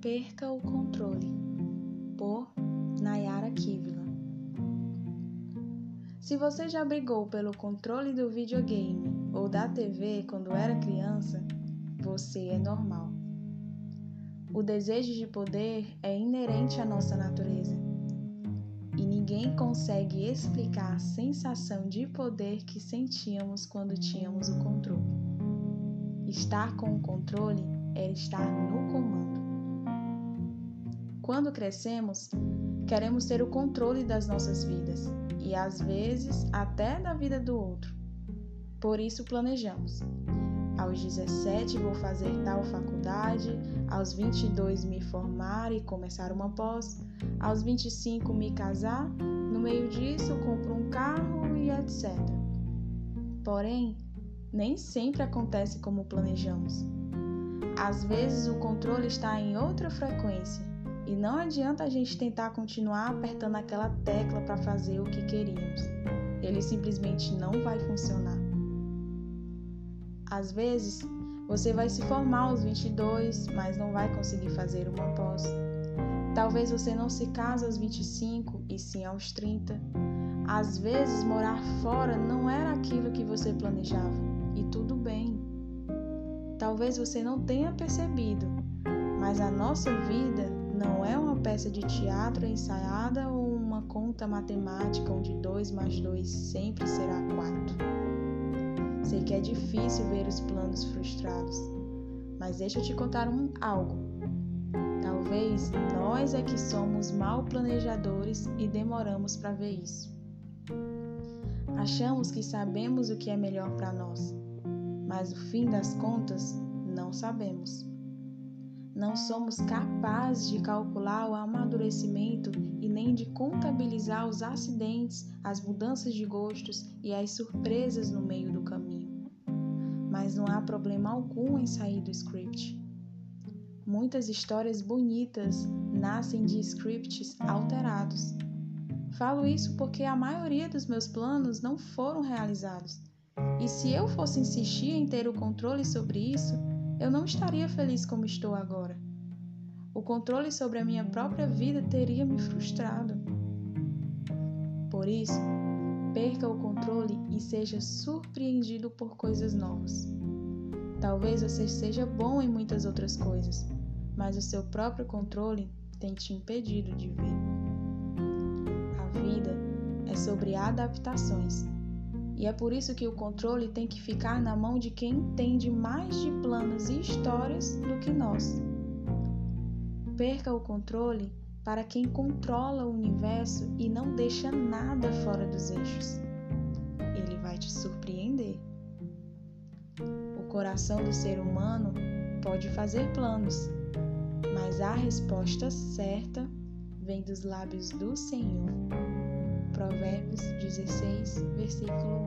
Perca o controle, por Nayara Kivila. Se você já brigou pelo controle do videogame ou da TV quando era criança, você é normal. O desejo de poder é inerente à nossa natureza. E ninguém consegue explicar a sensação de poder que sentíamos quando tínhamos o controle. Estar com o controle é estar no comando. Quando crescemos, queremos ter o controle das nossas vidas e às vezes até da vida do outro. Por isso planejamos. Aos 17 vou fazer tal faculdade, aos 22 me formar e começar uma pós, aos 25 me casar, no meio disso compro um carro e etc. Porém, nem sempre acontece como planejamos. Às vezes o controle está em outra frequência e não adianta a gente tentar continuar apertando aquela tecla para fazer o que queríamos. Ele simplesmente não vai funcionar. Às vezes, você vai se formar aos 22, mas não vai conseguir fazer uma pós. Talvez você não se case aos 25 e sim aos 30. Às vezes, morar fora não era aquilo que você planejava e tudo bem. Talvez você não tenha percebido, mas a nossa vida não é uma peça de teatro ensaiada ou uma conta matemática onde 2 mais 2 sempre será 4. Sei que é difícil ver os planos frustrados, mas deixa eu te contar um algo. Talvez nós é que somos mal planejadores e demoramos para ver isso. Achamos que sabemos o que é melhor para nós, mas no fim das contas não sabemos não somos capazes de calcular o amadurecimento e nem de contabilizar os acidentes, as mudanças de gostos e as surpresas no meio do caminho. Mas não há problema algum em sair do script. Muitas histórias bonitas nascem de scripts alterados. Falo isso porque a maioria dos meus planos não foram realizados. E se eu fosse insistir em ter o controle sobre isso, eu não estaria feliz como estou agora. O controle sobre a minha própria vida teria me frustrado. Por isso, perca o controle e seja surpreendido por coisas novas. Talvez você seja bom em muitas outras coisas, mas o seu próprio controle tem te impedido de ver. A vida é sobre adaptações e é por isso que o controle tem que ficar na mão de quem entende mais de planos e histórias do que nós. Perca o controle para quem controla o universo e não deixa nada fora dos eixos. Ele vai te surpreender. O coração do ser humano pode fazer planos, mas a resposta certa vem dos lábios do Senhor. Provérbios 16, versículo 1.